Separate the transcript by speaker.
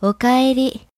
Speaker 1: おかえり。